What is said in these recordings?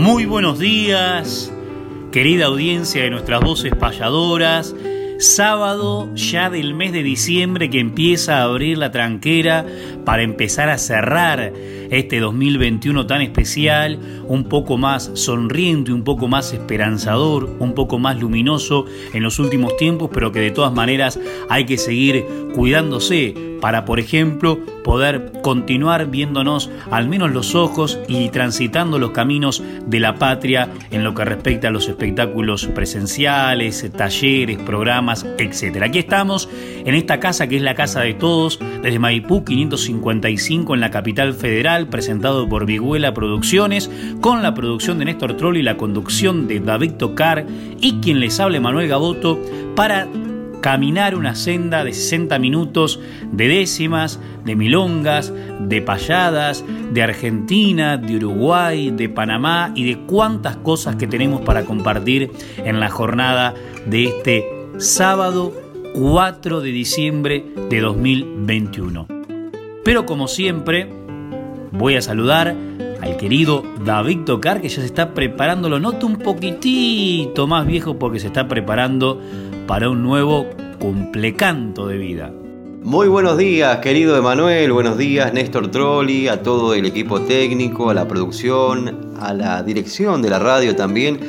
Muy buenos días, querida audiencia de nuestras voces payadoras. Sábado ya del mes de diciembre que empieza a abrir la tranquera para empezar a cerrar este 2021 tan especial, un poco más sonriente, un poco más esperanzador, un poco más luminoso en los últimos tiempos, pero que de todas maneras hay que seguir cuidándose para, por ejemplo, poder continuar viéndonos al menos los ojos y transitando los caminos de la patria en lo que respecta a los espectáculos presenciales, talleres, programas, etc. Aquí estamos en esta casa que es la casa de todos, desde Maipú 555 en la capital federal, presentado por Viguela Producciones, con la producción de Néstor Troll y la conducción de David Tocar y quien les hable Manuel Gaboto para caminar una senda de 60 minutos de décimas, de milongas, de payadas, de Argentina, de Uruguay, de Panamá y de cuántas cosas que tenemos para compartir en la jornada de este sábado 4 de diciembre de 2021. Pero como siempre, voy a saludar al querido David Tocar que ya se está preparando, lo noto un poquitito más viejo porque se está preparando para un nuevo cumplecanto de vida. Muy buenos días, querido Emanuel, buenos días, Néstor Trolli, a todo el equipo técnico, a la producción, a la dirección de la radio también.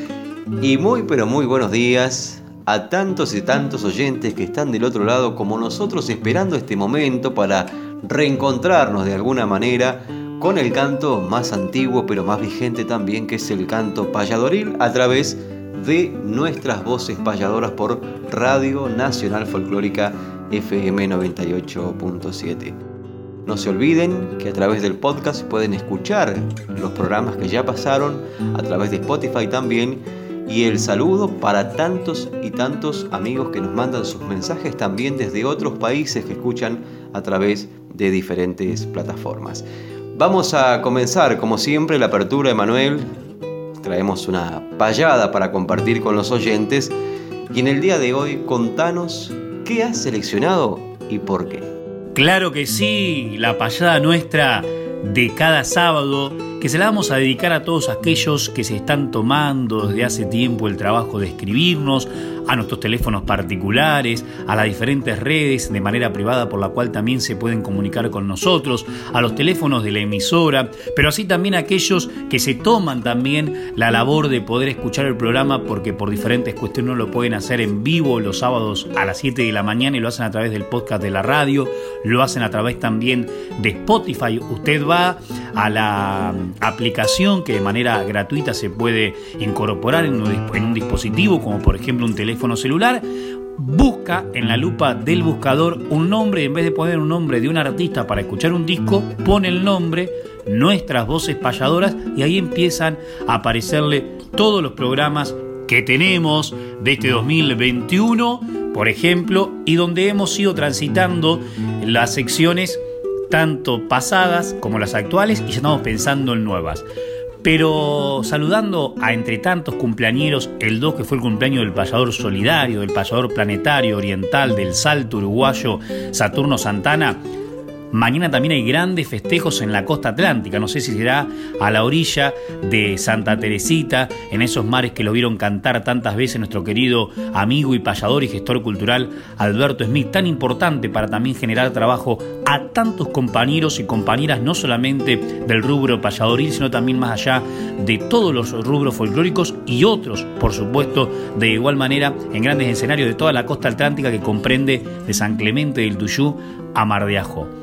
Y muy, pero muy buenos días a tantos y tantos oyentes que están del otro lado como nosotros esperando este momento para reencontrarnos de alguna manera con el canto más antiguo pero más vigente también que es el canto payadoril a través de nuestras voces payadoras por Radio Nacional Folclórica FM 98.7. No se olviden que a través del podcast pueden escuchar los programas que ya pasaron, a través de Spotify también, y el saludo para tantos y tantos amigos que nos mandan sus mensajes también desde otros países que escuchan a través de diferentes plataformas. Vamos a comenzar, como siempre, la apertura, Emanuel, traemos una payada para compartir con los oyentes y en el día de hoy contanos qué has seleccionado y por qué. Claro que sí, la payada nuestra de cada sábado que se la vamos a dedicar a todos aquellos que se están tomando desde hace tiempo el trabajo de escribirnos, a nuestros teléfonos particulares, a las diferentes redes de manera privada por la cual también se pueden comunicar con nosotros, a los teléfonos de la emisora, pero así también a aquellos que se toman también la labor de poder escuchar el programa porque por diferentes cuestiones no lo pueden hacer en vivo los sábados a las 7 de la mañana y lo hacen a través del podcast de la radio, lo hacen a través también de Spotify. Usted va a la aplicación que de manera gratuita se puede incorporar en un, dispositivo, como por ejemplo un teléfono celular, busca en la lupa del buscador un nombre, en vez de poner un nombre de un artista para escuchar un disco, pone el nombre, nuestras voces payadoras, y ahí empiezan a aparecerle todos los programas que tenemos de este 2021, por ejemplo, y donde hemos ido transitando las secciones tanto pasadas como las actuales y ya estamos pensando en nuevas. Pero saludando a entre tantos cumpleañeros, el 2 que fue el cumpleaños del payador solidario, del payador planetario oriental, del salto uruguayo Saturno Santana, Mañana también hay grandes festejos en la costa atlántica. No sé si será a la orilla de Santa Teresita, en esos mares que lo vieron cantar tantas veces nuestro querido amigo y payador y gestor cultural Alberto Smith, tan importante para también generar trabajo a tantos compañeros y compañeras, no solamente del rubro payadoril, sino también más allá de todos los rubros folclóricos y otros, por supuesto, de igual manera en grandes escenarios de toda la costa atlántica que comprende de San Clemente del Tuyú a Mar de Ajo.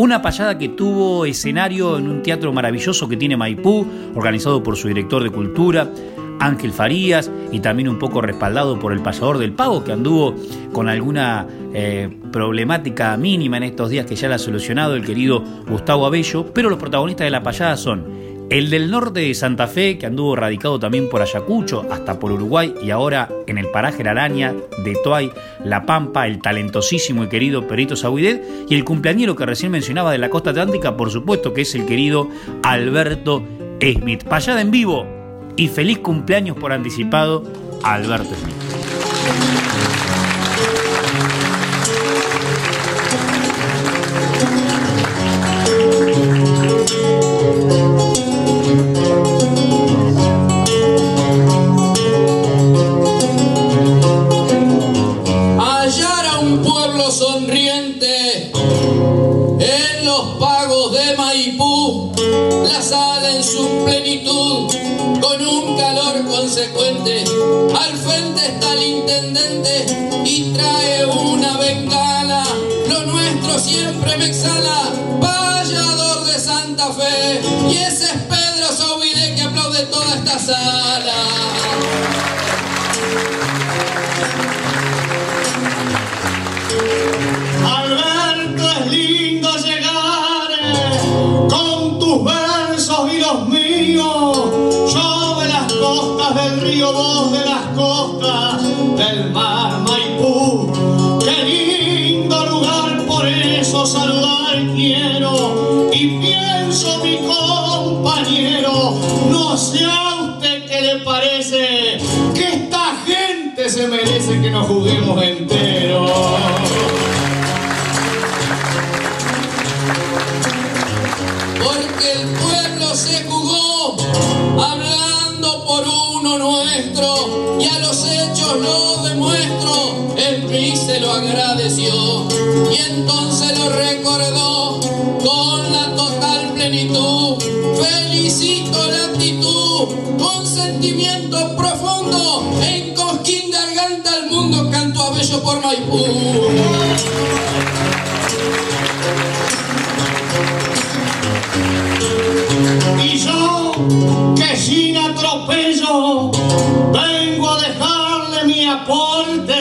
Una payada que tuvo escenario en un teatro maravilloso que tiene Maipú, organizado por su director de cultura, Ángel Farías, y también un poco respaldado por el payador del pago, que anduvo con alguna eh, problemática mínima en estos días que ya la ha solucionado el querido Gustavo Abello, pero los protagonistas de la payada son el del norte de Santa Fe, que anduvo radicado también por Ayacucho, hasta por Uruguay y ahora en el paraje La Araña de Toay, La Pampa, el talentosísimo y querido Perito Sabuidet, y el cumpleañero que recién mencionaba de la costa atlántica, por supuesto que es el querido Alberto Smith. Payada en vivo y feliz cumpleaños por anticipado Alberto Smith. Sala. Alberto, es lindo llegar eh, con tus versos y los míos. Yo de las costas del río, vos de las costas del mar juguemos entero. Porque el pueblo se jugó hablando por uno nuestro y a los hechos lo demuestro. El PRI se lo agradeció y entonces lo recordó con la total plenitud. Felicito la actitud con sentimiento profundo. En Garganta al mundo canto a bello por Maipú. Y yo, que sin atropello, vengo a dejarle mi aporte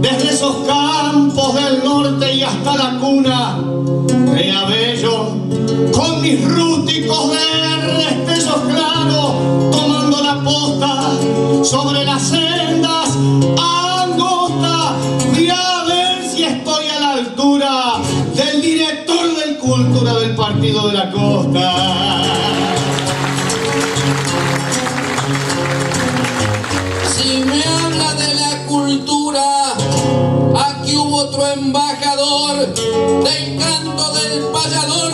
desde esos campos del norte y hasta la cuna de Abello, con mis rústicos verdes pesos claros, tomando la posta sobre las sendas de la costa. Si me habla de la cultura, aquí hubo otro embajador del canto del payador,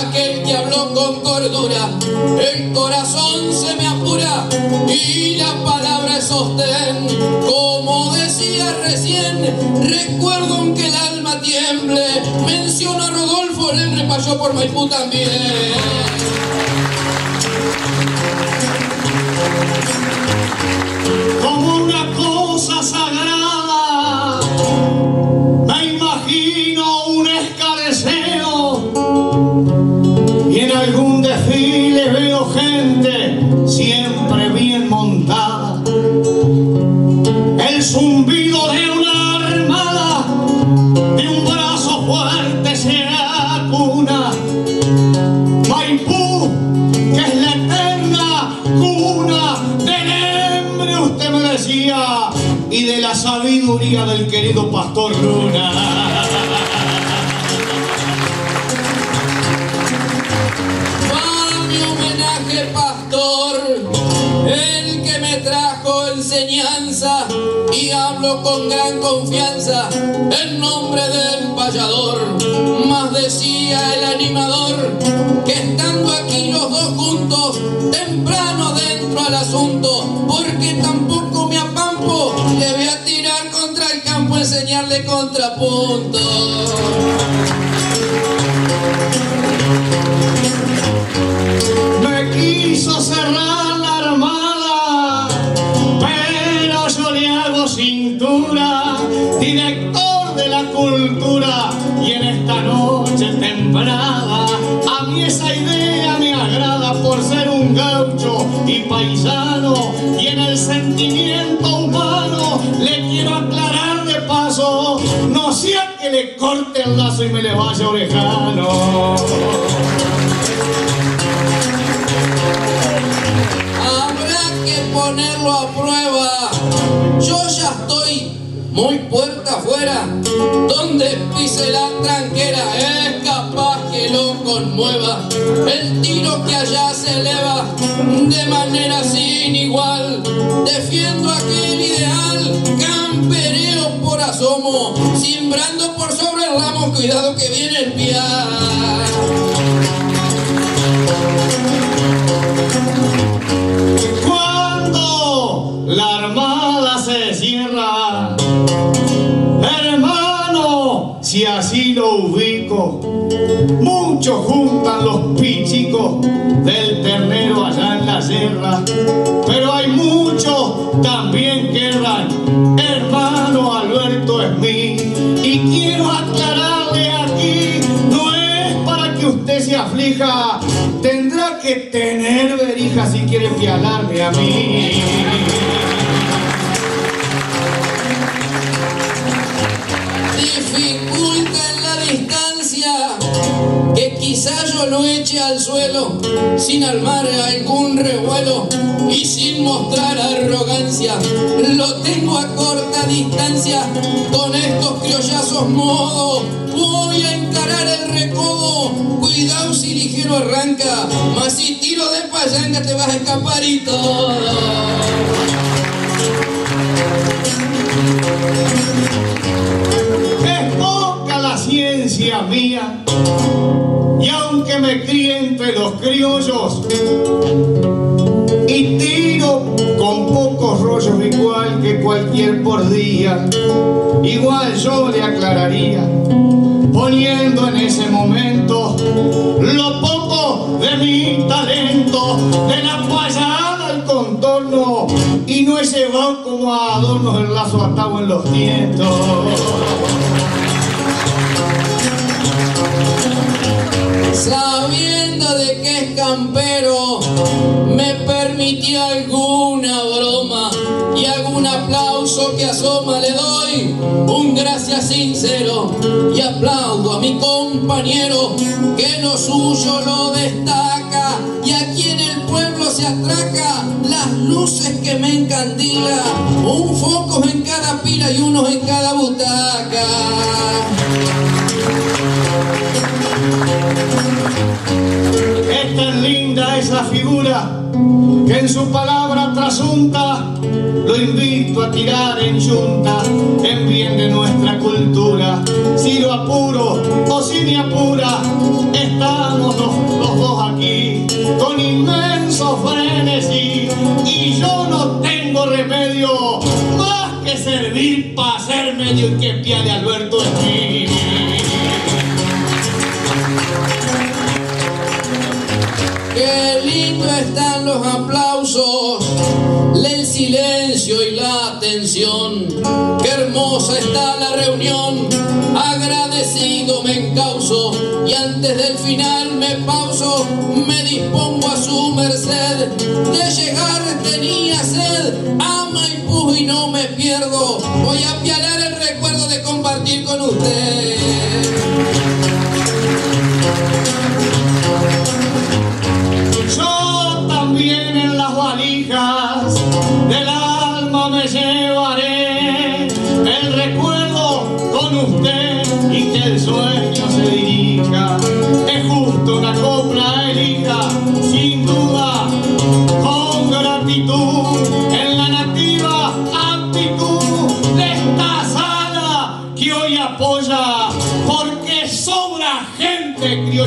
aquel que habló con cordura, el corazón se me apura y la palabra es sostén. Como decía recién, recuerdo aunque el tiemble, menciono a Rodolfo, le repayó por Maipú también. como una cosa sagrada. Me imagino un escareceo y en algún desfile veo gente siempre bien montada. El zumbido de querido pastor Luna. Va mi homenaje, pastor, el que me trajo enseñanza y hablo con gran confianza en nombre del payador. Más decía el animador que estando aquí los dos juntos, temprano dentro al asunto, porque tampoco me apampo, le voy a campo a enseñarle contrapunto. Me quiso cerrar lazo y me le vaya orejano. Habrá que ponerlo a prueba. Yo ya estoy muy puerta afuera. Donde pise la tranquera es capaz que lo conmueva. El tiro que allá se eleva de manera sin igual. Defiendo aquel ideal, campereo asomo, simbrando por sobre el ramo. Cuidado que viene el piar. Cuando la armada se cierra, hermano, si así lo ubico, muchos juntan los pichicos del ternero allá en la sierra, dificulta en la distancia que quizá yo lo eche al suelo sin armar algún revuelo y sin mostrar arrogancia. Lo tengo a corta distancia con estos criollazos modos. Voy a el recodo. Cuidado si ligero arranca, mas si tiro de payanga te vas a escapar y todo. Es poca la ciencia mía, y aunque me críe entre los criollos y tiro con pocos rollos igual que cualquier por día, igual yo le aclararía, poniendo momento lo poco de mi talento, de la payada al contorno, y no he llevado como adornos el lazo atado en los dientes. Sabiendo de que es campero, me permití alguna gracias sincero y aplaudo a mi compañero que lo suyo lo destaca y aquí en el pueblo se atraca las luces que me encandila, un foco en cada pila y uno en cada butaca. Es tan linda esa figura que en su palabra trasunta lo invito a tirar en yunta en bien de nuestra cultura. Si lo apuro o si me apura, estamos los, dos aquí con inmenso frenesí y yo no tengo remedio más que servir para ser medio y que piale Alberto en mí. Están los aplausos, el silencio y la atención. Qué hermosa está la reunión, agradecido me encauso y antes del final me pauso, me dispongo a su merced. De llegar tenía sed, ama y pujo y no me pierdo. Voy a pialar el recuerdo de compartir con usted.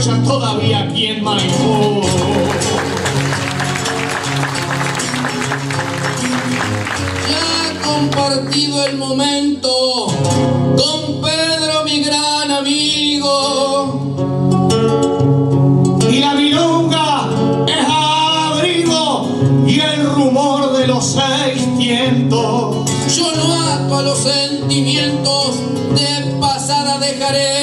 todavía aquí en Maipú. Ya compartido el momento con Pedro, mi gran amigo. Y la virunga es abrigo y el rumor de los seis seiscientos. Yo no ato a los sentimientos, de pasada dejaré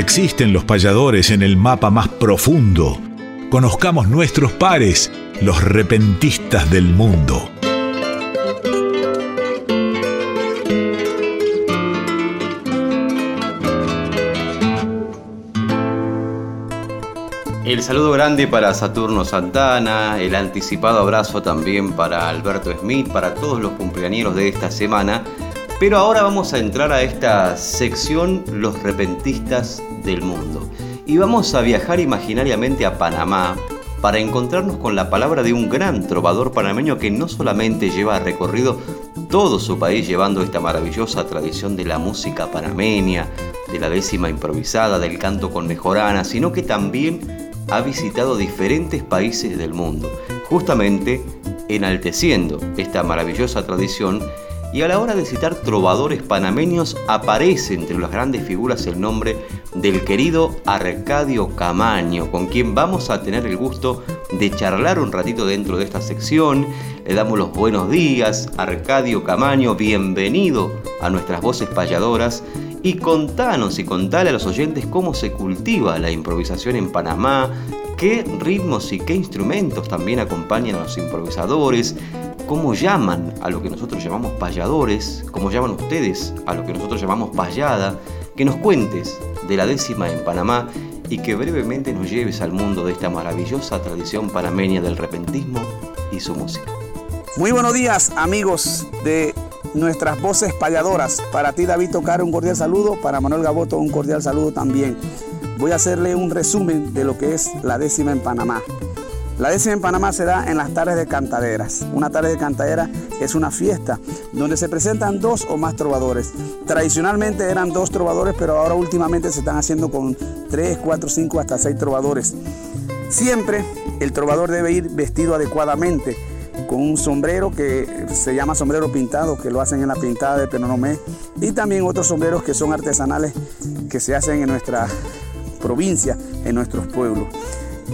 Existen los payadores en el mapa más profundo. Conozcamos nuestros pares, los repentistas del mundo. El saludo grande para Saturno Santana, el anticipado abrazo también para Alberto Smith, para todos los cumpleaños de esta semana. Pero ahora vamos a entrar a esta sección Los repentistas del mundo. Y vamos a viajar imaginariamente a Panamá para encontrarnos con la palabra de un gran trovador panameño que no solamente lleva recorrido todo su país llevando esta maravillosa tradición de la música panameña, de la décima improvisada, del canto con mejorana, sino que también ha visitado diferentes países del mundo, justamente enalteciendo esta maravillosa tradición y a la hora de citar trovadores panameños aparece entre las grandes figuras el nombre del querido Arcadio Camaño, con quien vamos a tener el gusto de charlar un ratito dentro de esta sección. Le damos los buenos días, Arcadio Camaño, bienvenido a nuestras voces payadoras y contanos y contale a los oyentes cómo se cultiva la improvisación en Panamá, qué ritmos y qué instrumentos también acompañan a los improvisadores, cómo llaman a lo que nosotros llamamos payadores, cómo llaman ustedes a lo que nosotros llamamos payada, que nos cuentes de la décima en Panamá y que brevemente nos lleves al mundo de esta maravillosa tradición panameña del repentismo y su música. Muy buenos días amigos de nuestras voces payadoras. Para ti David Tocar un cordial saludo, para Manuel Gaboto un cordial saludo también. Voy a hacerle un resumen de lo que es la décima en Panamá. La décima en Panamá se da en las tardes de cantaderas. Una tarde de cantadera es una fiesta donde se presentan dos o más trovadores. Tradicionalmente eran dos trovadores, pero ahora últimamente se están haciendo con tres, cuatro, cinco, hasta seis trovadores. Siempre el trovador debe ir vestido adecuadamente con un sombrero que se llama sombrero pintado, que lo hacen en la pintada de Penonomé, y también otros sombreros que son artesanales que se hacen en nuestra provincia, en nuestros pueblos.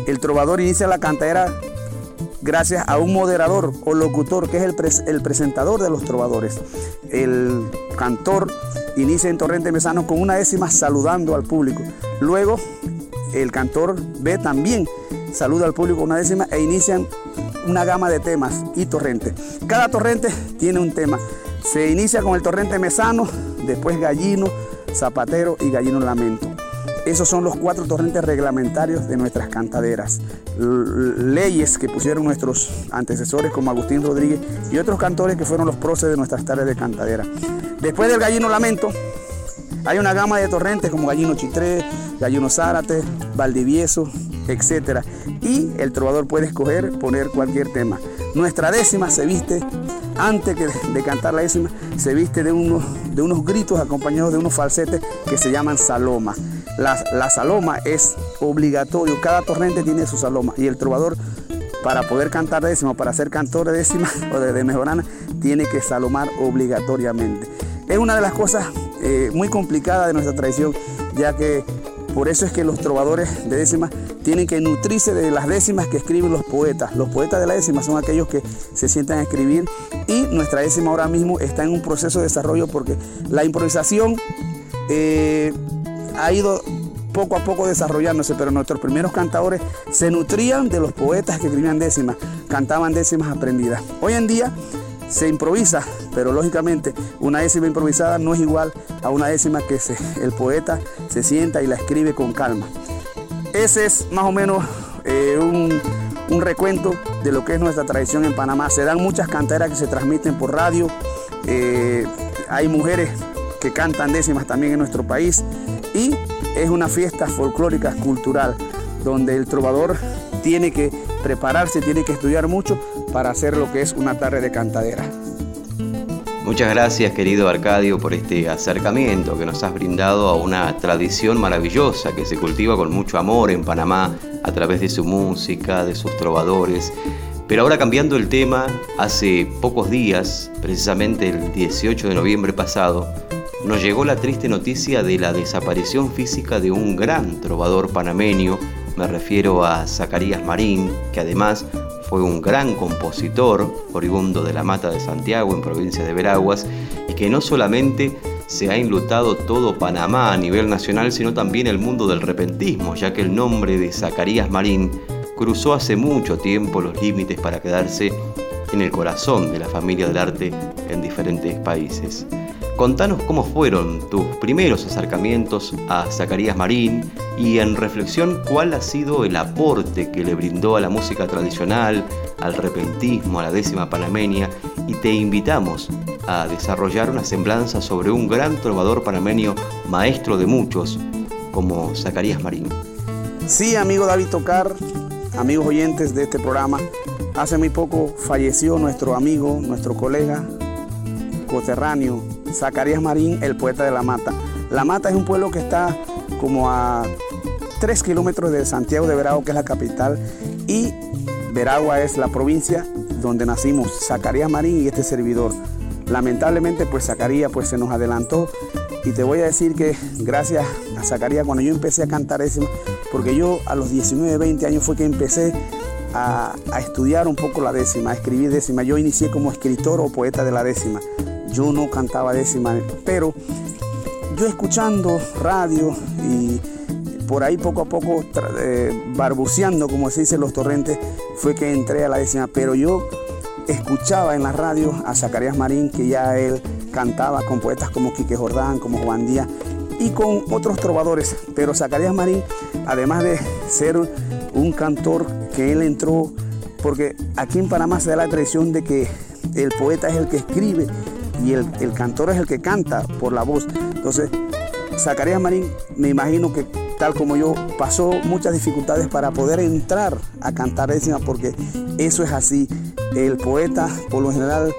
El trovador inicia la cantera gracias a un moderador o locutor que es el, el presentador de los trovadores. El cantor inicia en Torrente Mesano con una décima saludando al público. Luego el cantor ve también saluda al público una décima e inician una gama de temas y torrente. Cada torrente tiene un tema. Se inicia con el torrente mesano, después gallino, zapatero y gallino lamento. Esos son los cuatro torrentes reglamentarios de nuestras cantaderas. leyes que pusieron nuestros antecesores como Agustín Rodríguez y otros cantores que fueron los próceres de nuestras tardes de cantadera. Después del gallino lamento, hay una gama de torrentes como Gallino Chitré, Gallino Zárate, Valdivieso, etc. Y el trovador puede escoger poner cualquier tema. Nuestra décima se viste, antes de cantar la décima, se viste de unos, de unos gritos acompañados de unos falsetes que se llaman saloma. La, la saloma es obligatorio, cada torrente tiene su saloma y el trovador para poder cantar décima, para ser cantor de décima o de, de mejorana, tiene que salomar obligatoriamente. Es una de las cosas eh, muy complicada de nuestra tradición, ya que por eso es que los trovadores de décima tienen que nutrirse de las décimas que escriben los poetas. Los poetas de la décima son aquellos que se sientan a escribir y nuestra décima ahora mismo está en un proceso de desarrollo porque la improvisación eh, ha ido poco a poco desarrollándose, pero nuestros primeros cantadores se nutrían de los poetas que escribían décimas, cantaban décimas aprendidas. Hoy en día se improvisa, pero lógicamente una décima improvisada no es igual a una décima que el poeta se sienta y la escribe con calma. Ese es más o menos eh, un, recuento de lo que es nuestra tradición en Panamá. Se dan muchas canteras que se transmiten por radio, eh, hay mujeres que cantan décimas también en nuestro país y es una fiesta folclórica cultural donde el trovador tiene que prepararse, tiene que estudiar mucho para hacer lo que es una tarde de cantadera. Muchas gracias querido Arcadio por este acercamiento que nos has brindado a una tradición maravillosa que se cultiva con mucho amor en Panamá a través de su música, de sus trovadores. Pero ahora cambiando el tema, hace pocos días, precisamente el 18 de noviembre pasado, nos llegó la triste noticia de la desaparición física de un gran trovador panameño, me refiero a Zacarías Marín, que además fue un gran compositor, oriundo de la Mata de Santiago en provincia de Veraguas, y que no solamente se ha enlutado todo Panamá a nivel nacional, sino también el mundo del repentismo, ya que el nombre de Zacarías Marín cruzó hace mucho tiempo los límites para quedarse en el corazón de la familia del arte en diferentes países. Contanos cómo fueron tus primeros acercamientos a Zacarías Marín y en reflexión cuál ha sido el aporte que le brindó a la música tradicional, al repentismo, a la décima panameña y te invitamos a desarrollar una semblanza sobre un gran trovador panameño, maestro de muchos, como Zacarías Marín. Sí, amigo David Tocar, amigos oyentes de este programa, hace muy poco falleció nuestro amigo, nuestro colega, coterráneo, Zacarías Marín, el poeta de La Mata. La Mata es un pueblo que está como a 3 kilómetros de Santiago de Veragua, que es la capital, y Veragua es la provincia donde nacimos, Zacarías Marín y este servidor. Lamentablemente, pues Zacarías pues, se nos adelantó y te voy a decir que gracias a Zacarías, cuando yo empecé a cantar décima, porque yo a los 19, 20 años fue que empecé a, a, estudiar un poco la décima, a escribir décima. Yo inicié como escritor o poeta de la décima. Yo no cantaba décima, pero yo escuchando radio y por ahí poco a poco eh, barbuceando, como se dice los torrentes, fue que entré a la décima. Pero yo escuchaba en la radio a Zacarías Marín, que ya él cantaba con poetas como Quique Jordán, como Juan Díaz y con otros trovadores. Pero Zacarías Marín, además de ser un cantor que él entró, porque aquí en Panamá se da la tradición de que el poeta es el que escribe y el, el cantor es el que canta por la voz. Entonces, Zacarías Marín, me imagino que tal como yo, pasó muchas dificultades para poder entrar a cantar décima, porque eso es así. El poeta, por lo general,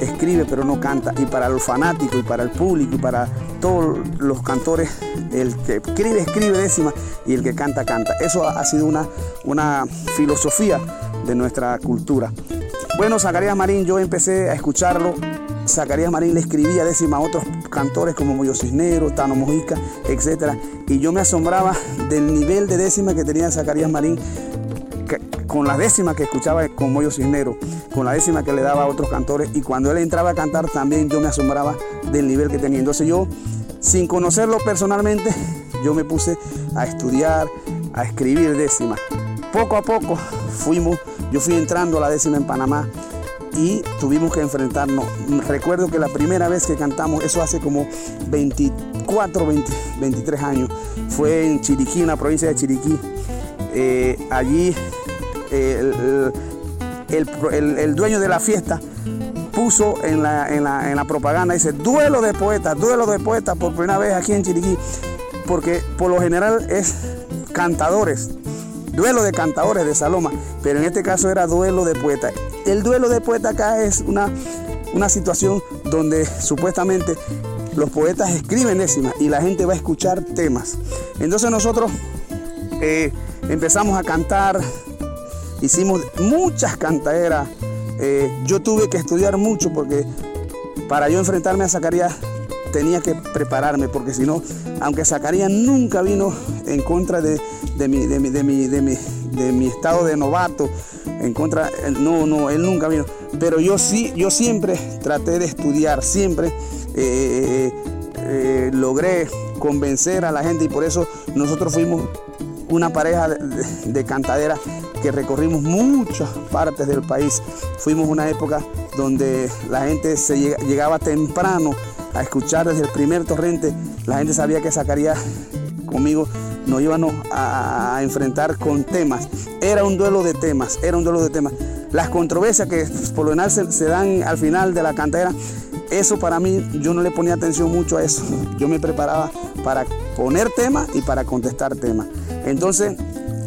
escribe pero no canta. Y para los fanáticos, y para el público, y para todos los cantores, el que escribe, escribe décima, y el que canta, canta. Eso ha sido una, una filosofía de nuestra cultura. Bueno, Zacarías Marín, yo empecé a escucharlo Zacarías Marín le escribía décima a otros cantores como Moyo Cisneros, Tano Mojica, etc. Y yo me asombraba del nivel de décima que tenía Zacarías Marín con la décima que escuchaba con Moyo Cisneros, con la décima que le daba a otros cantores. Y cuando él entraba a cantar también yo me asombraba del nivel que tenía. Entonces yo, sin conocerlo personalmente, yo me puse a estudiar, a escribir décima. Poco a poco fuimos, yo fui entrando a la décima en Panamá y tuvimos que enfrentarnos. Recuerdo que la primera vez que cantamos, eso hace como 24, 23 años, fue en Chiriquí, en la provincia de Chiriquí. Eh, allí el, el, dueño de la fiesta puso en la, en la, en la propaganda, dice, duelo de poetas, duelo de poetas por primera vez aquí en Chiriquí, porque por lo general es cantadores, duelo de cantadores de Saloma, pero en este caso era duelo de poetas. El duelo de poetas acá es una, una situación donde supuestamente los poetas escriben décimas y la gente va a escuchar temas. Entonces nosotros eh, empezamos a cantar, hicimos muchas cantaderas. Eh, yo tuve que estudiar mucho porque para yo enfrentarme a Zacarías tenía que prepararme, porque si no, aunque Zacarías nunca vino en contra de, mi, de, mi, de, mi, de, mi, estado de novato, en contra, no, no, él nunca vino. Pero yo sí, yo siempre traté de estudiar, siempre eh, eh, logré convencer a la gente y por eso nosotros fuimos una pareja de, cantadera que recorrimos muchas partes del país. Fuimos una época donde la gente se llegaba temprano a escuchar desde el primer torrente. La gente sabía que sacaría conmigo, nos íbamos a, enfrentar con temas. Era un duelo de temas, era un duelo de temas. Las controversias que por lo general se, dan al final de la cantera, eso para mí, yo no le ponía atención mucho a eso. Yo me preparaba para poner temas y para contestar temas. Entonces,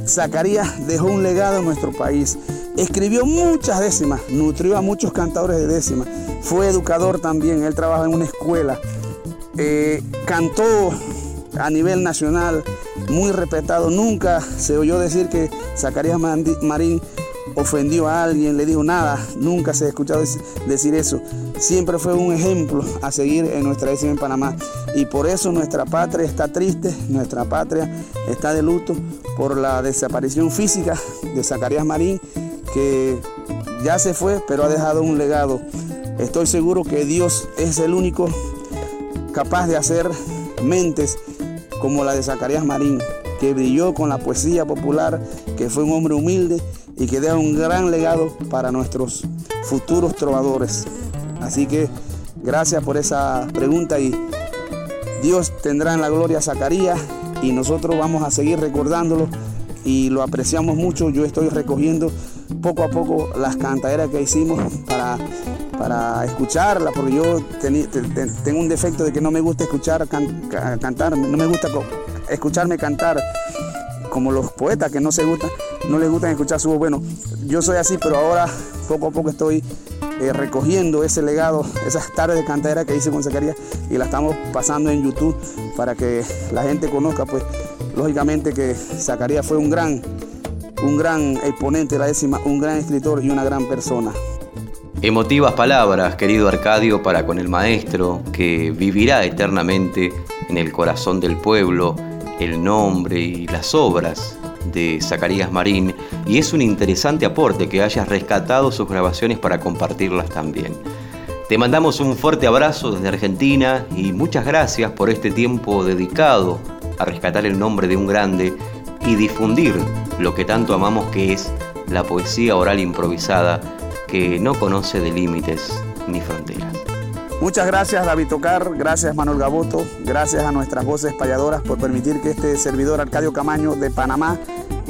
Zacarías dejó un legado en nuestro país escribió muchas décimas, nutrió a muchos cantadores de décimas, fue educador también, él trabaja en una escuela, eh, cantó a nivel nacional, muy respetado, nunca se oyó decir que Zacarías Marín ofendió a alguien, le dijo nada, nunca se ha escuchado decir eso. Siempre fue un ejemplo a seguir en nuestra décima en Panamá. Y por eso nuestra patria está triste, nuestra patria está de luto por la desaparición física de Zacarías Marín, que ya se fue, pero ha dejado un legado. Estoy seguro que Dios es el único capaz de hacer mentes como la de Zacarías Marín, que brilló con la poesía popular, que fue un hombre humilde y que deja un gran legado para nuestros futuros trovadores. Así que gracias por esa pregunta y Dios tendrá en la gloria a Zacarías y nosotros vamos a seguir recordándolo y lo apreciamos mucho. Yo estoy recogiendo poco a poco las cantaderas que hicimos para, para escucarla, porque yo tengo un defecto de que no me gusta escuchar cantar, no me gusta escucharme cantar como los poetas que no se gustan, no les gusta escuchar su voz. Bueno, yo soy así, pero ahora poco a poco estoy eh, recogiendo ese legado, esas tardes de que hice con Zacarías y la estamos pasando en YouTube para que la gente conozca, pues lógicamente que Zacarías fue un gran, un gran exponente de la décima, un gran escritor y una gran persona. Emotivas palabras, querido Arcadio, para con el maestro que vivirá eternamente en el corazón del pueblo el nombre y las obras de Zacarías Marín y es un interesante aporte que hayas rescatado sus grabaciones para compartirlas también. Te mandamos un fuerte abrazo desde Argentina y muchas gracias por este tiempo dedicado a rescatar el nombre de un grande y difundir lo que tanto amamos que es la poesía oral improvisada que no conoce de límites ni fronteras. Muchas gracias David Tocar, gracias Manuel Gaboto, gracias a nuestras voces payadoras por permitir que este servidor Arcadio Camaño de Panamá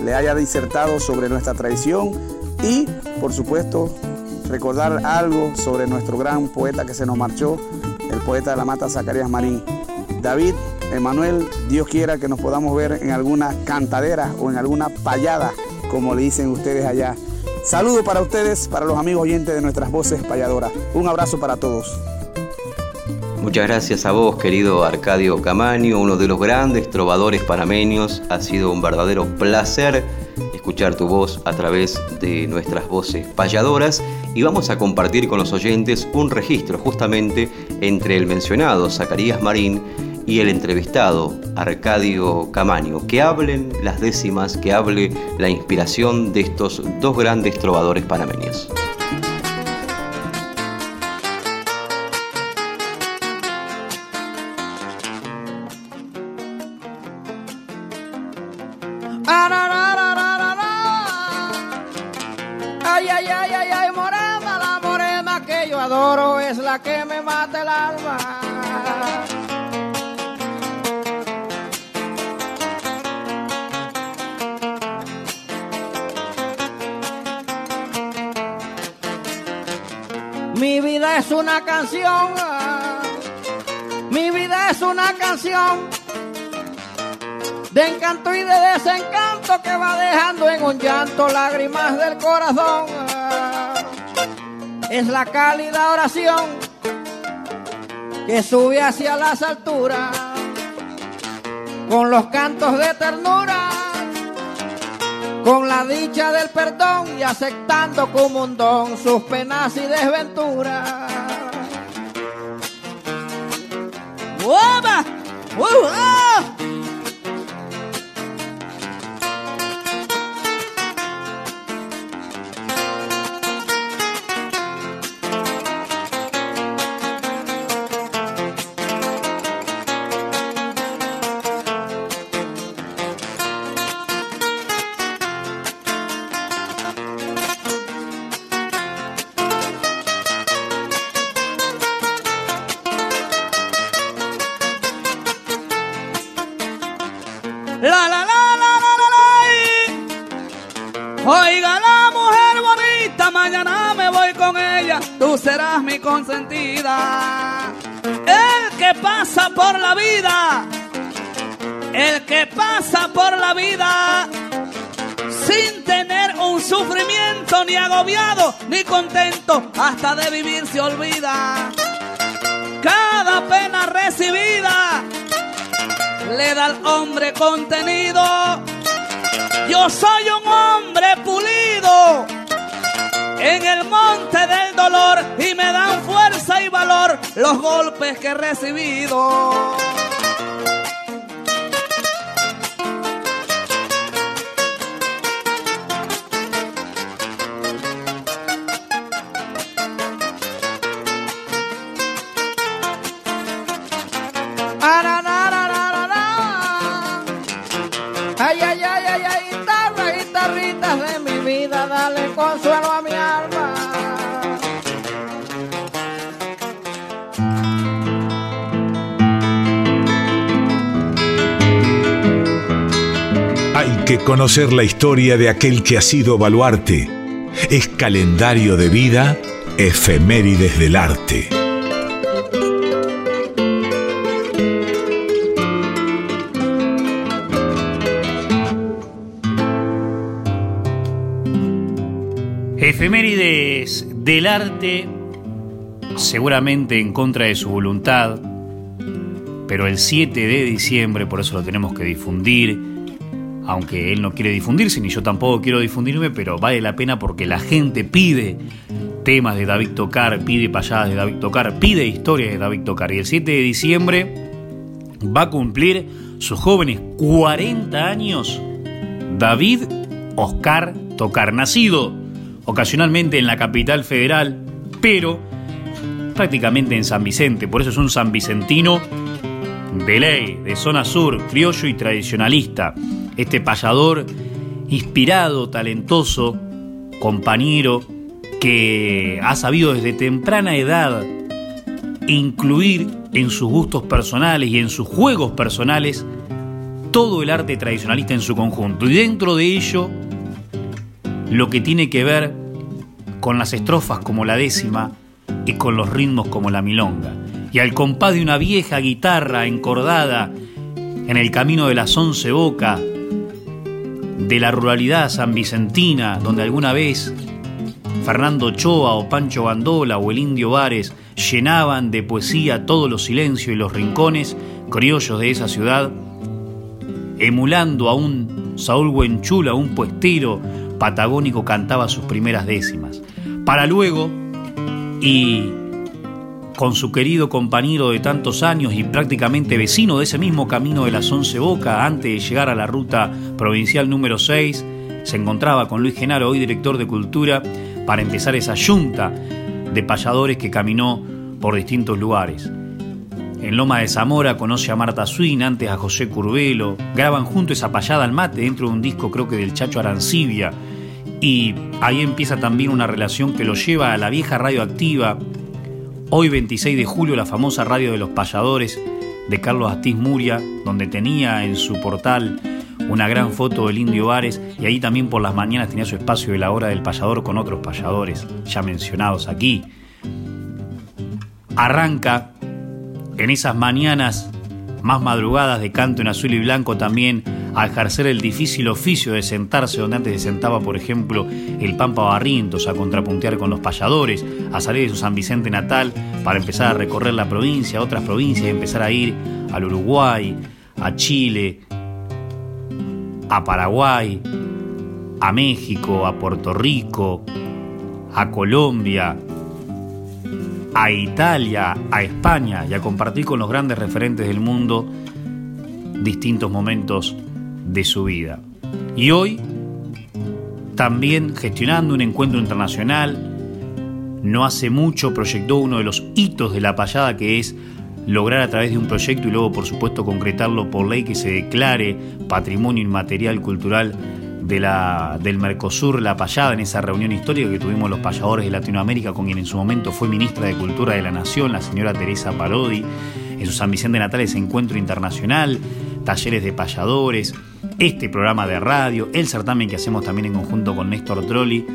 le haya disertado sobre nuestra tradición y, por supuesto, recordar algo sobre nuestro gran poeta que se nos marchó, el poeta de la mata Zacarías Marín. David, Emanuel, Dios quiera que nos podamos ver en alguna cantadera o en alguna payada, como le dicen ustedes allá. Saludo para ustedes, para los amigos oyentes de nuestras voces payadoras. Un abrazo para todos. Muchas gracias a vos, querido Arcadio Camaño, uno de los grandes trovadores panameños. Ha sido un verdadero placer escuchar tu voz a través de nuestras voces payadoras y vamos a compartir con los oyentes un registro justamente entre el mencionado Zacarías Marín y el entrevistado Arcadio Camaño, que hablen las décimas, que hable la inspiración de estos dos grandes trovadores panameños. De encanto y de desencanto que va dejando en un llanto lágrimas del corazón. Es la cálida oración que sube hacia las alturas con los cantos de ternura, con la dicha del perdón y aceptando como un don sus penas y desventuras. ¡Uba! Consentida. El que pasa por la vida, el que pasa por la vida, sin tener un sufrimiento ni agobiado ni contento, hasta de vivir se olvida. Cada pena recibida le da al hombre contenido. Yo soy un hombre pulido en el monte del dolor y me dan valor los golpes que he recibido. Conocer la historia de aquel que ha sido baluarte. Es calendario de vida, efemérides del arte. Efemérides del arte, seguramente en contra de su voluntad, pero el 7 de diciembre, por eso lo tenemos que difundir, aunque él no quiere difundirse, ni yo tampoco quiero difundirme, pero vale la pena porque la gente pide temas de David Tocar, pide payadas de David Tocar, pide historias de David Tocar. Y el 7 de diciembre va a cumplir sus jóvenes 40 años David Oscar Tocar, nacido ocasionalmente en la capital federal, pero prácticamente en San Vicente, por eso es un san vicentino de ley, de zona sur, criollo y tradicionalista. Este payador inspirado, talentoso, compañero, que ha sabido desde temprana edad incluir en sus gustos personales y en sus juegos personales todo el arte tradicionalista en su conjunto. Y dentro de ello, lo que tiene que ver con las estrofas como la décima y con los ritmos como la milonga. Y al compás de una vieja guitarra encordada en el camino de las once bocas, de la ruralidad san vicentina, donde alguna vez Fernando Choa o Pancho Bandola o el Indio Vares llenaban de poesía todos los silencios y los rincones criollos de esa ciudad, emulando a un Saúl Huenchula, un puestero patagónico, cantaba sus primeras décimas. Para luego, y con su querido compañero de tantos años y prácticamente vecino de ese mismo camino de las Once Boca, antes de llegar a la ruta provincial número 6, se encontraba con Luis Genaro, hoy director de Cultura, para empezar esa yunta de payadores que caminó por distintos lugares. En Loma de Zamora conoce a Marta Swin, antes a José Curvelo, graban junto esa payada al mate dentro de un disco creo que del Chacho Arancibia, y ahí empieza también una relación que lo lleva a la vieja radio activa, hoy 26 de julio la famosa radio de los payadores de Carlos Astiz Muria, donde tenía en su portal una gran foto del Indio Vares y ahí también por las mañanas tenía su espacio de la hora del payador con otros payadores ya mencionados aquí. Arranca en esas mañanas más madrugadas de canto en azul y blanco también a ejercer el difícil oficio de sentarse donde antes se sentaba, por ejemplo, el Pampa Barrientos, a contrapuntear con los payadores, a salir de su San Vicente natal para empezar a recorrer la provincia, otras provincias, empezar a ir al Uruguay, a Chile, a Paraguay, a México, a Puerto Rico, a Colombia, a Italia, a España y a compartir con los grandes referentes del mundo distintos momentos de su vida. Y hoy, también gestionando un encuentro internacional, no hace mucho proyectó uno de los hitos de la payada que es lograr a través de un proyecto y luego por supuesto concretarlo por ley que se declare patrimonio inmaterial cultural del Mercosur, la payada, en esa reunión histórica que tuvimos los payadores de Latinoamérica, con quien en su momento fue ministra de Cultura de la Nación, la señora Teresa Parodi, en su San Vicente Natal, ese encuentro internacional, talleres de payadores, este programa de radio, el certamen que hacemos también en conjunto con Néstor Trolli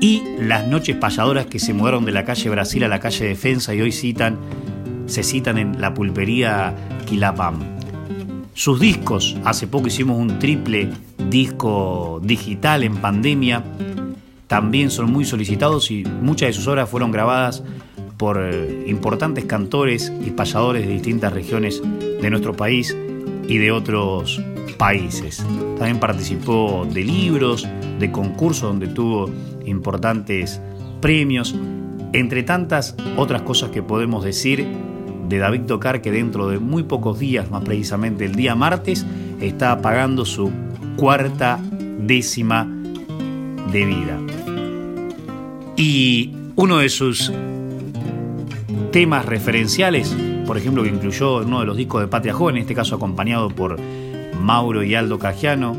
y las noches payadoras que se mudaron de la calle Brasil a la calle Defensa y hoy citan, se citan en la pulpería Quilapam. Sus discos. Hace poco hicimos un triple disco digital en pandemia. También son muy solicitados y muchas de sus obras fueron grabadas por eh, importantes cantores y payadores de distintas regiones de nuestro país y de otros países. También participó de libros, de concursos donde tuvo importantes premios, entre tantas otras cosas que podemos decir de David Tocar que dentro de muy pocos días, más precisamente el día martes, está pagando su cuarta décima de vida. Y uno de sus temas referenciales, por ejemplo, que incluyó uno de los discos de Patria Joven, en este caso acompañado por Mauro y Aldo Cajiano,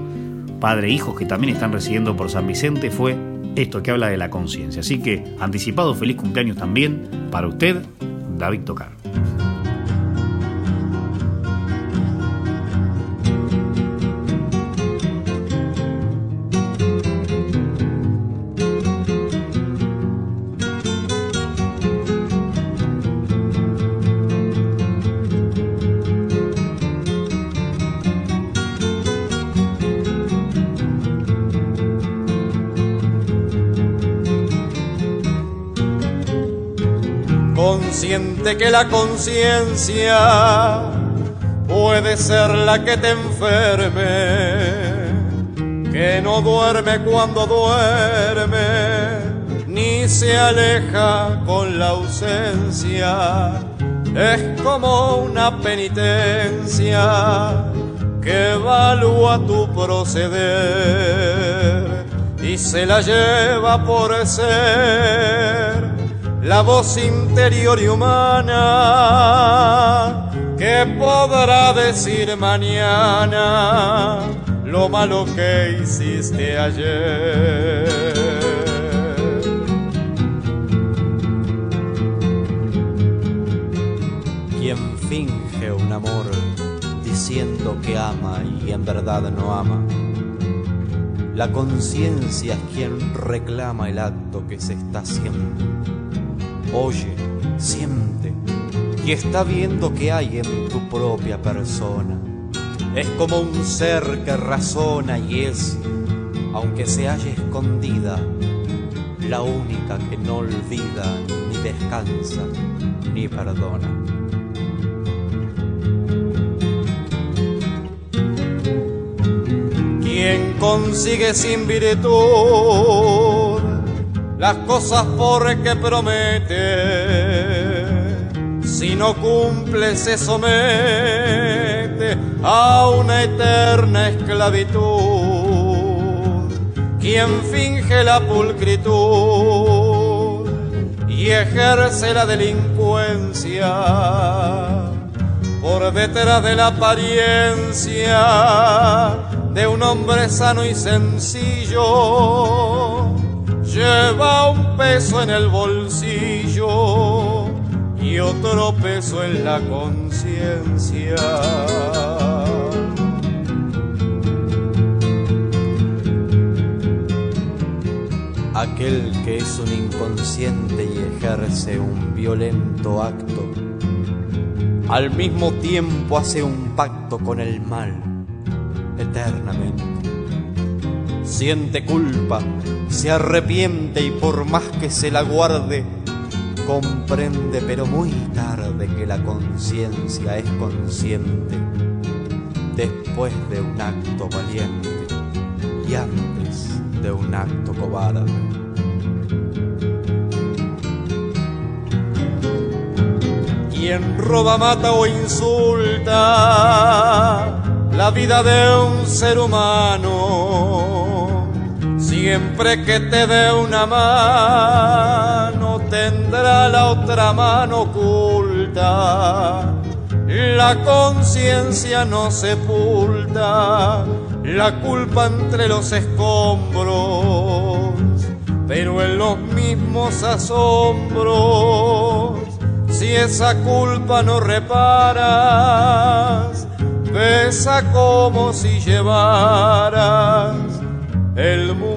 padre e hijos que también están residiendo por San Vicente, fue esto que habla de la conciencia. Así que anticipado feliz cumpleaños también para usted, David Tocar. Consciente que la conciencia puede ser la que te enferme, que no duerme cuando duerme, ni se aleja con la ausencia. Es como una penitencia que evalúa tu proceder y se la lleva por ser la voz interior y humana que podrá decir mañana lo malo que hiciste ayer. Quien finge un amor diciendo que ama y en verdad no ama. La conciencia es quien reclama el acto que se está haciendo oye, siente y está viendo que hay en tu propia persona. Es como un ser que razona y es, aunque se haya escondida, la única que no olvida, ni descansa, ni perdona. Quien consigue sin virtud las cosas por que promete. Si no cumple se somete a una eterna esclavitud. Quien finge la pulcritud y ejerce la delincuencia por detrás de la apariencia de un hombre sano y sencillo lleva un peso en el bolsillo y otro peso en la conciencia. Aquel que es un inconsciente y ejerce un violento acto, al mismo tiempo hace un pacto con el mal eternamente. Siente culpa se arrepiente y por más que se la guarde, comprende pero muy tarde que la conciencia es consciente después de un acto valiente y antes de un acto cobarde. Quien roba, mata o insulta la vida de un ser humano Siempre que te dé una mano, tendrá la otra mano oculta. La conciencia no sepulta la culpa entre los escombros, pero en los mismos asombros, si esa culpa no reparas, pesa como si llevaras el mundo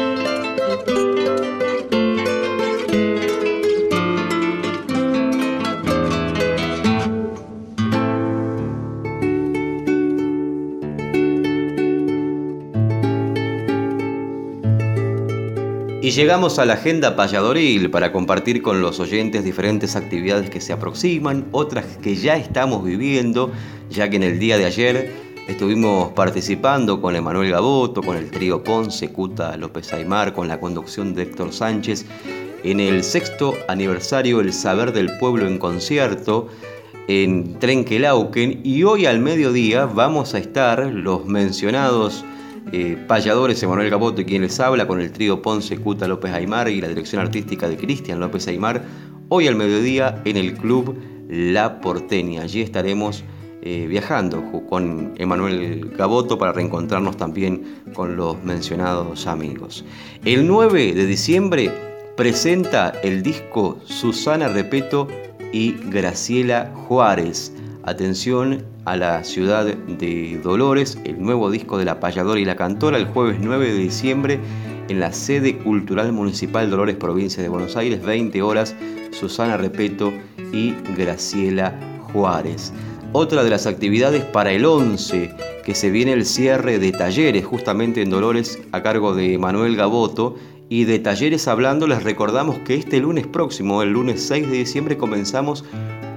Y llegamos a la agenda payadoril para compartir con los oyentes diferentes actividades que se aproximan, otras que ya estamos viviendo, ya que en el día de ayer estuvimos participando con Emanuel Gaboto, con el trío Ponce, Cuta López Aymar, con la conducción de Héctor Sánchez, en el sexto aniversario El Saber del Pueblo en concierto en Trenquelauquen y hoy al mediodía vamos a estar los mencionados eh, payadores Emanuel Gaboto quien les habla con el trío Ponce, Cuta, López Aymar y la dirección artística de Cristian López Aymar, hoy al mediodía en el club La Porteña. Allí estaremos eh, viajando con Emanuel Gaboto para reencontrarnos también con los mencionados amigos. El 9 de diciembre presenta el disco Susana Repeto y Graciela Juárez. Atención a la ciudad de Dolores, el nuevo disco de la payadora y la cantora, el jueves 9 de diciembre en la sede cultural municipal Dolores, provincia de Buenos Aires, 20 horas, Susana Repeto y Graciela Juárez. Otra de las actividades para el 11, que se viene el cierre de talleres justamente en Dolores a cargo de Manuel Gaboto. Y de talleres hablando, les recordamos que este lunes próximo, el lunes 6 de diciembre, comenzamos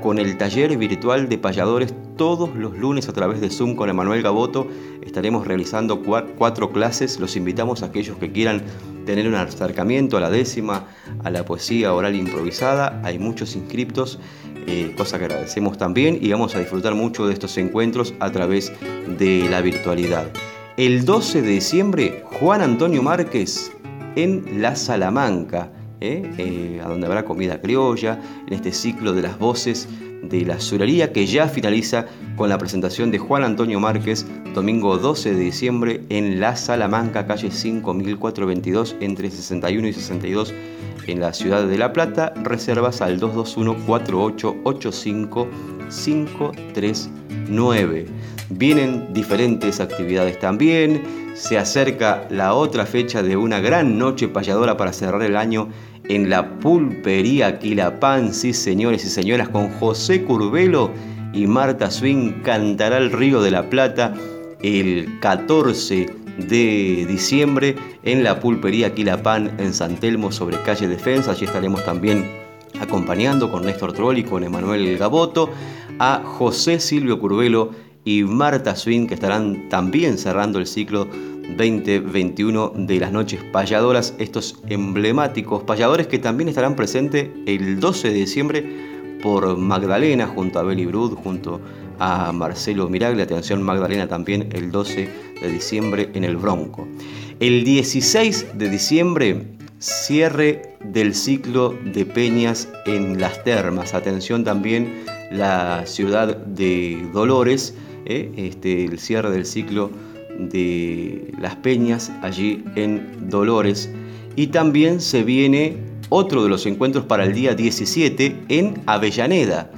con el taller virtual de payadores todos los lunes a través de Zoom con Emanuel Gaboto. Estaremos realizando cuatro clases. Los invitamos a aquellos que quieran tener un acercamiento a la décima, a la poesía oral improvisada. Hay muchos inscriptos, eh, cosa que agradecemos también y vamos a disfrutar mucho de estos encuentros a través de la virtualidad. El 12 de diciembre, Juan Antonio Márquez en La Salamanca. ¿Eh? Eh, a donde habrá comida criolla, en este ciclo de las voces de la suraría que ya finaliza con la presentación de Juan Antonio Márquez, domingo 12 de diciembre en La Salamanca, calle 5422, entre 61 y 62 en la ciudad de La Plata. Reservas al 221-4885-539. Vienen diferentes actividades también. Se acerca la otra fecha de una gran noche payadora para cerrar el año en la pulpería Quilapán, sí señores y señoras, con José Curvelo y Marta Swing cantará el Río de la Plata el 14 de diciembre en la pulpería Quilapán en San Telmo sobre calle Defensa. Allí estaremos también acompañando con Néstor Troll y con Emanuel Gaboto a José Silvio Curvelo y Marta Swing que estarán también cerrando el ciclo 2021 de las noches payadoras, estos emblemáticos payadores que también estarán presentes el 12 de diciembre por Magdalena junto a Beli Brud, junto a Marcelo Miraglia, atención Magdalena también el 12 de diciembre en el Bronco. El 16 de diciembre cierre del ciclo de peñas en las termas, atención también la ciudad de Dolores, eh, este, el cierre del ciclo de Las Peñas, allí en Dolores. Y también se viene otro de los encuentros para el día 17 en Avellaneda.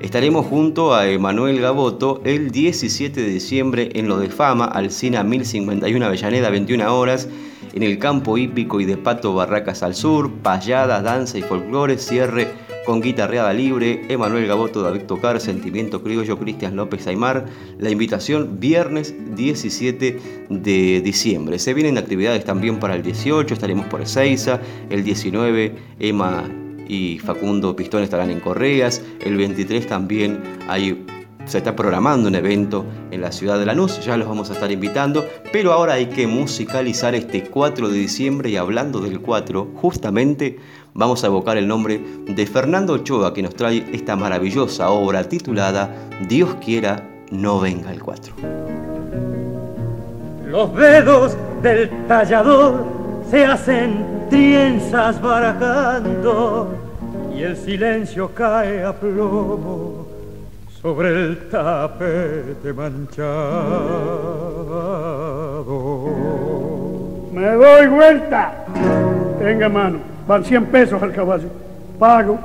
Estaremos junto a Emanuel Gaboto el 17 de diciembre en Lo de Fama, Alcina 1051 Avellaneda, 21 horas, en el campo hípico y de Pato Barracas al sur, payada, danza y folclore, cierre con guitarreada libre, Emanuel Gaboto, David Tocar, Sentimiento Criollo, Cristian López Aymar. La invitación viernes 17 de diciembre. Se vienen actividades también para el 18, estaremos por Ezeiza, el 19 Emma y Facundo Pistón estarán en Correas, el 23 también hay se está programando un evento en la ciudad de Lanús, ya los vamos a estar invitando, pero ahora hay que musicalizar este 4 de diciembre y hablando del 4, justamente vamos a evocar el nombre de Fernando Ochoa que nos trae esta maravillosa obra titulada Dios quiera no venga el 4. Los dedos del tallador se hacen trienzas barajando y el silencio cae a plomo sobre el tapete manchado. Me doy vuelta. Tenga mano. Van 100 pesos al caballo. Pago.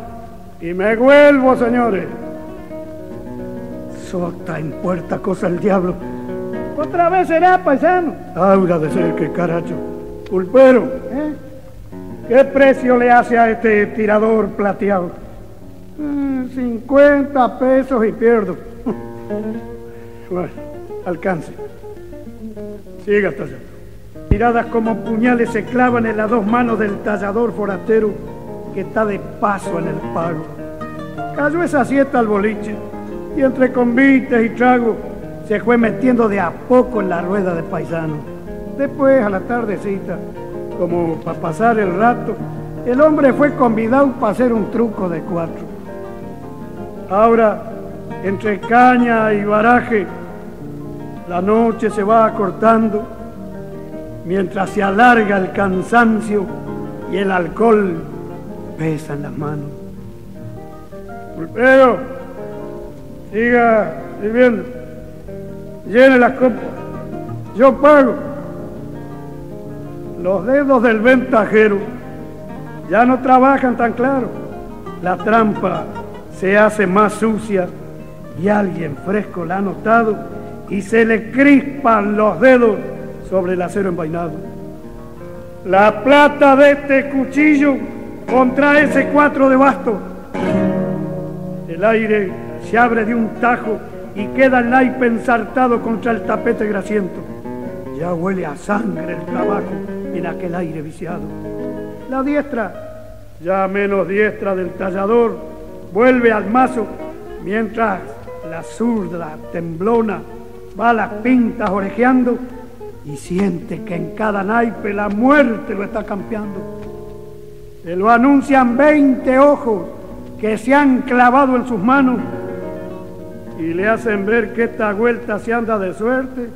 Y me vuelvo, señores. Sota en puerta, cosa el diablo. Otra vez será, paisano. Aura de ser que caracho. Pulpero, ¿eh? ¿Qué precio le hace a este tirador plateado? 50 mm, pesos y pierdo. bueno, alcance. Siga, tallador. Tiradas como puñales se clavan en las dos manos del tallador forastero que está de paso en el pago. Cayó esa siesta al boliche y entre convites y tragos se fue metiendo de a poco en la rueda de paisano. Después, a la tardecita, como para pasar el rato, el hombre fue convidado para hacer un truco de cuatro. Ahora, entre caña y baraje, la noche se va acortando mientras se alarga el cansancio y el alcohol pesa en las manos. Pulpero, siga sirviendo, llene las copas, yo pago. Los dedos del ventajero ya no trabajan tan claro. La trampa se hace más sucia y alguien fresco la ha notado y se le crispan los dedos sobre el acero envainado. La plata de este cuchillo contra ese cuatro de basto. El aire se abre de un tajo y queda el naipe ensartado contra el tapete grasiento. Ya huele a sangre el trabajo en aquel aire viciado. La diestra, ya menos diestra del tallador, vuelve al mazo mientras la zurda temblona va a las pintas orejeando y siente que en cada naipe la muerte lo está campeando. Se lo anuncian 20 ojos que se han clavado en sus manos y le hacen ver que esta vuelta se anda de suerte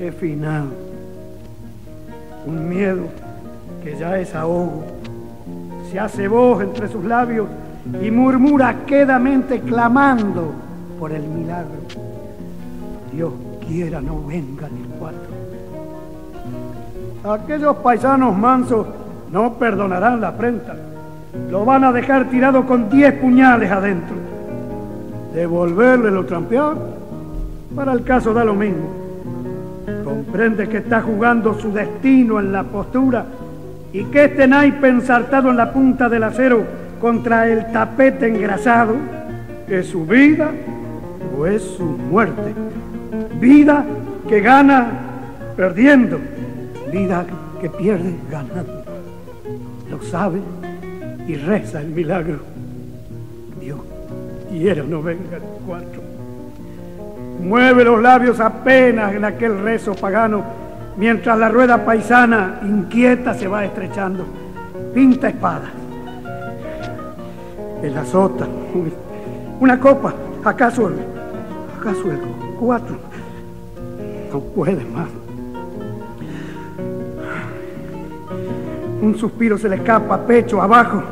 es final un miedo que ya es ahogo. Se hace voz entre sus labios y murmura quedamente clamando por el milagro. Dios quiera no venga el cuatro. Aquellos paisanos mansos no perdonarán la afrenta. Lo van a dejar tirado con diez puñales adentro. Devolverle lo trampeado, para el caso da lo mismo Comprende que está jugando su destino en la postura y que este naipe ensartado en la punta del acero contra el tapete engrasado es su vida o es su muerte. Vida que gana perdiendo, vida que pierde ganando. Lo sabe y reza el milagro. Dios quiera no venga el cuatro. Mueve los labios apenas en aquel rezo pagano, mientras la rueda paisana inquieta se va estrechando. Pinta espadas. El azota. Una copa. ¿Acaso acaso el cuatro? No puede más. Un suspiro se le escapa, pecho abajo.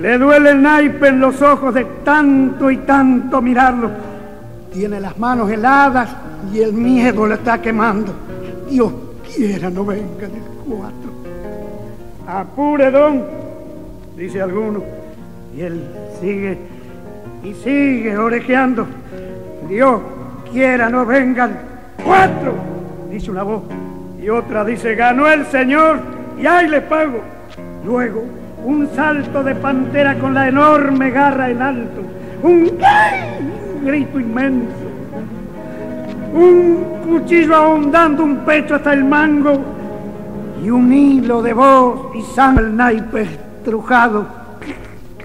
Le duele el naipe en los ojos de tanto y tanto mirarlo tiene las manos heladas y el miedo le está quemando. Dios quiera no venga del cuatro. Apure, don, dice alguno. Y él sigue y sigue orejeando. Dios quiera no vengan cuatro, dice una voz. Y otra dice, ganó el Señor y ahí le pago. Luego, un salto de pantera con la enorme garra en alto. Un grito inmenso. Un cuchillo ahondando un pecho hasta el mango y un hilo de voz y sangre el naipe estrujado.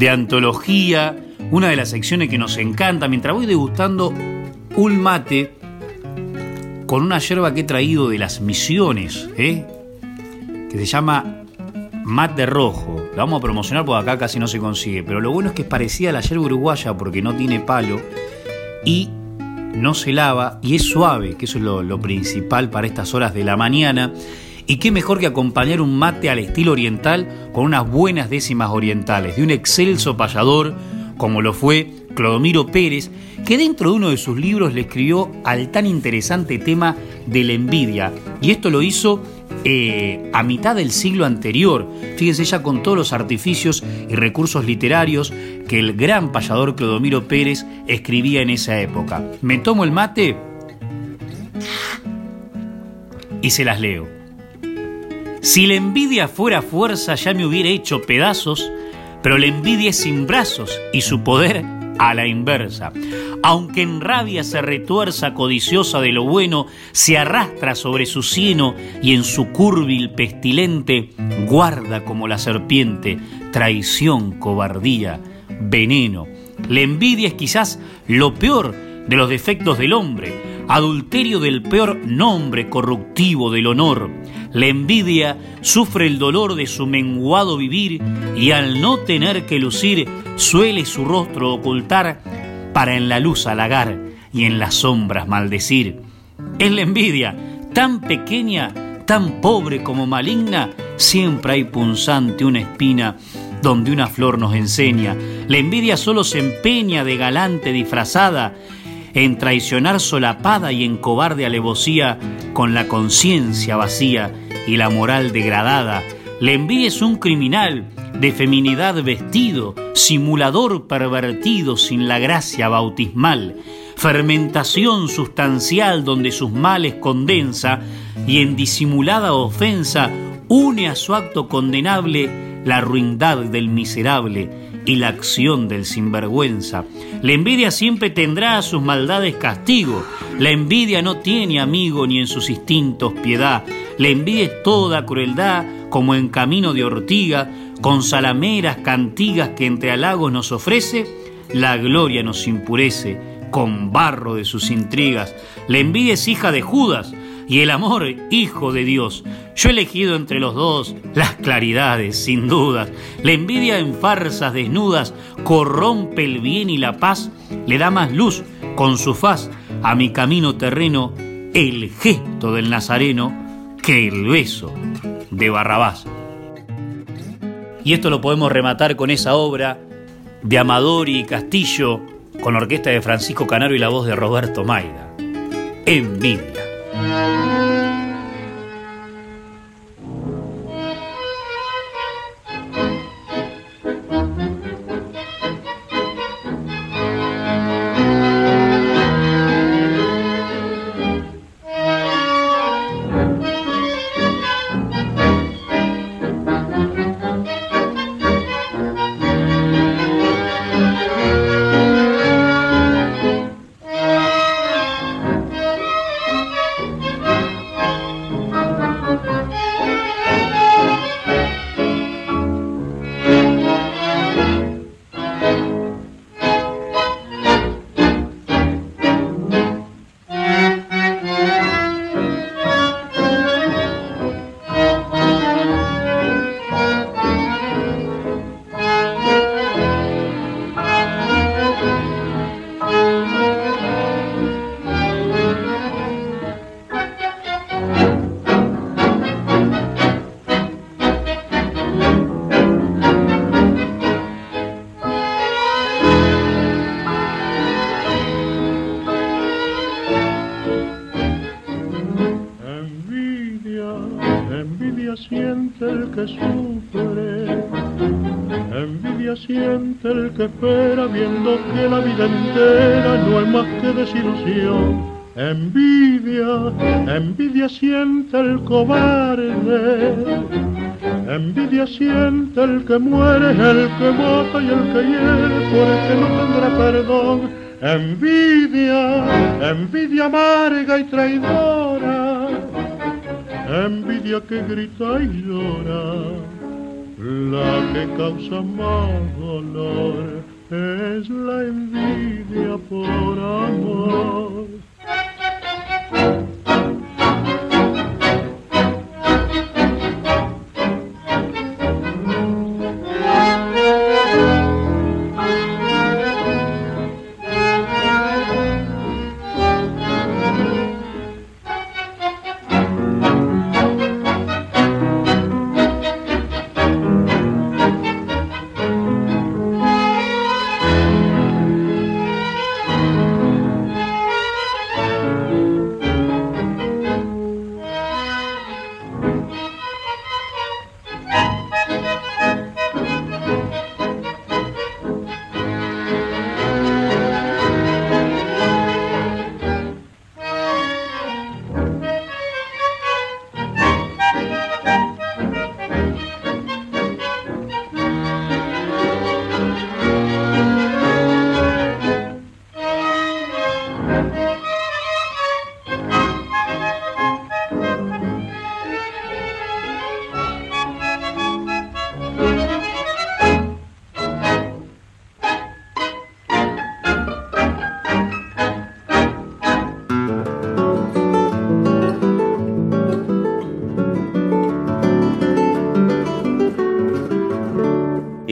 de antología, una de las secciones que nos encanta, mientras voy degustando un mate con una yerba que he traído de las misiones, ¿eh? que se llama mate rojo. La vamos a promocionar porque acá casi no se consigue. Pero lo bueno es que es parecida a la yerba uruguaya porque no tiene palo y no se lava y es suave, que eso es lo, lo principal para estas horas de la mañana. Y qué mejor que acompañar un mate al estilo oriental con unas buenas décimas orientales de un excelso payador como lo fue Clodomiro Pérez, que dentro de uno de sus libros le escribió al tan interesante tema de la envidia. Y esto lo hizo eh, a mitad del siglo anterior. Fíjense ya con todos los artificios y recursos literarios que el gran payador Clodomiro Pérez escribía en esa época. Me tomo el mate y se las leo. Si la envidia fuera fuerza ya me hubiera hecho pedazos pero la envidia es sin brazos y su poder a la inversa. Aunque en rabia se retuerza codiciosa de lo bueno, se arrastra sobre su cieno y en su curvil pestilente guarda como la serpiente traición, cobardía, veneno. La envidia es quizás lo peor de los defectos del hombre, adulterio del peor nombre corruptivo del honor. La envidia sufre el dolor de su menguado vivir y al no tener que lucir suele su rostro ocultar para en la luz halagar y en las sombras maldecir. Es la envidia tan pequeña, tan pobre como maligna, siempre hay punzante una espina donde una flor nos enseña. La envidia solo se empeña de galante disfrazada en traicionar solapada y en cobarde alevosía, con la conciencia vacía y la moral degradada. Le envíes un criminal de feminidad vestido, simulador pervertido sin la gracia bautismal, fermentación sustancial donde sus males condensa y en disimulada ofensa une a su acto condenable la ruindad del miserable y la acción del sinvergüenza. La envidia siempre tendrá a sus maldades castigo. La envidia no tiene amigo ni en sus instintos piedad. La envidia es toda crueldad como en camino de ortiga, con salameras cantigas que entre halagos nos ofrece, la gloria nos impurece con barro de sus intrigas. La envidia es hija de Judas, y el amor, hijo de Dios. Yo he elegido entre los dos las claridades, sin dudas. La envidia en farsas desnudas corrompe el bien y la paz, le da más luz con su faz a mi camino terreno el gesto del Nazareno que el beso de Barrabás. Y esto lo podemos rematar con esa obra de Amadori y Castillo, con la orquesta de Francisco Canaro y la voz de Roberto Maida. Envidia. Música el que muere, el que mata y el que hiere, porque no tendrá perdón. Envidia, envidia amarga y traidora, envidia que grita y llora, la que causa más dolor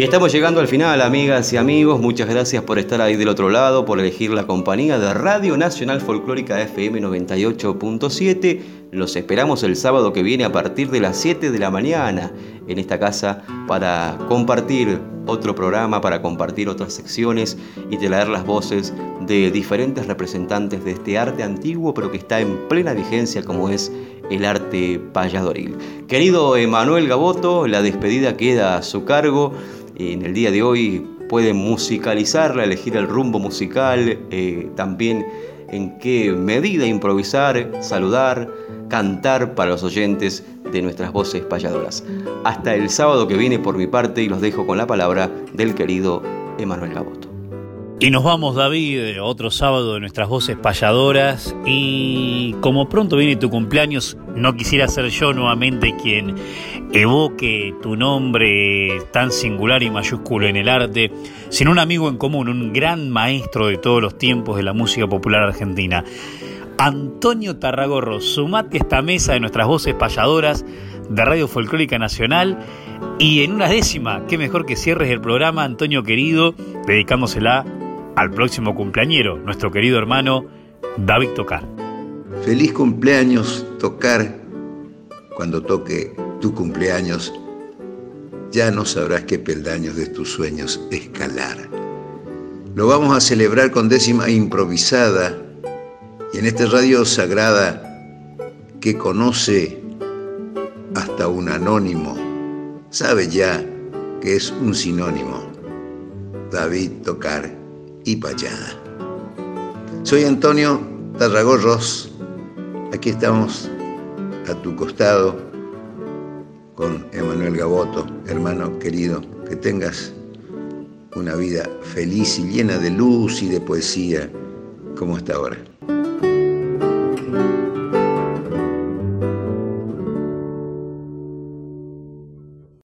estamos llegando al final, amigas y amigos. Muchas gracias por estar ahí del otro lado, por elegir la compañía de Radio Nacional Folclórica FM 98.7. Los esperamos el sábado que viene a partir de las 7 de la mañana en esta casa para compartir otro programa, para compartir otras secciones y traer las voces de diferentes representantes de este arte antiguo, pero que está en plena vigencia como es el arte payadoril. Querido Emanuel Gaboto, la despedida queda a su cargo en el día de hoy pueden musicalizarla, elegir el rumbo musical, eh, también en qué medida improvisar, saludar, cantar para los oyentes de nuestras voces payadoras. Hasta el sábado que viene por mi parte y los dejo con la palabra del querido Emanuel Gaboto. Y nos vamos, David, otro sábado de nuestras voces payadoras. Y como pronto viene tu cumpleaños, no quisiera ser yo nuevamente quien evoque tu nombre tan singular y mayúsculo en el arte, sino un amigo en común, un gran maestro de todos los tiempos de la música popular argentina. Antonio Tarragorro, sumate a esta mesa de nuestras voces payadoras de Radio Folclórica Nacional. Y en una décima, qué mejor que cierres el programa, Antonio querido, dedicándosela al próximo cumpleañero, nuestro querido hermano David Tocar. Feliz cumpleaños, Tocar. Cuando toque tu cumpleaños, ya no sabrás qué peldaños de tus sueños escalar. Lo vamos a celebrar con décima improvisada y en esta radio sagrada que conoce hasta un anónimo, sabe ya que es un sinónimo. David Tocar y Payada. Soy Antonio Tarragorros, aquí estamos a tu costado con Emanuel Gaboto, hermano querido, que tengas una vida feliz y llena de luz y de poesía como hasta ahora.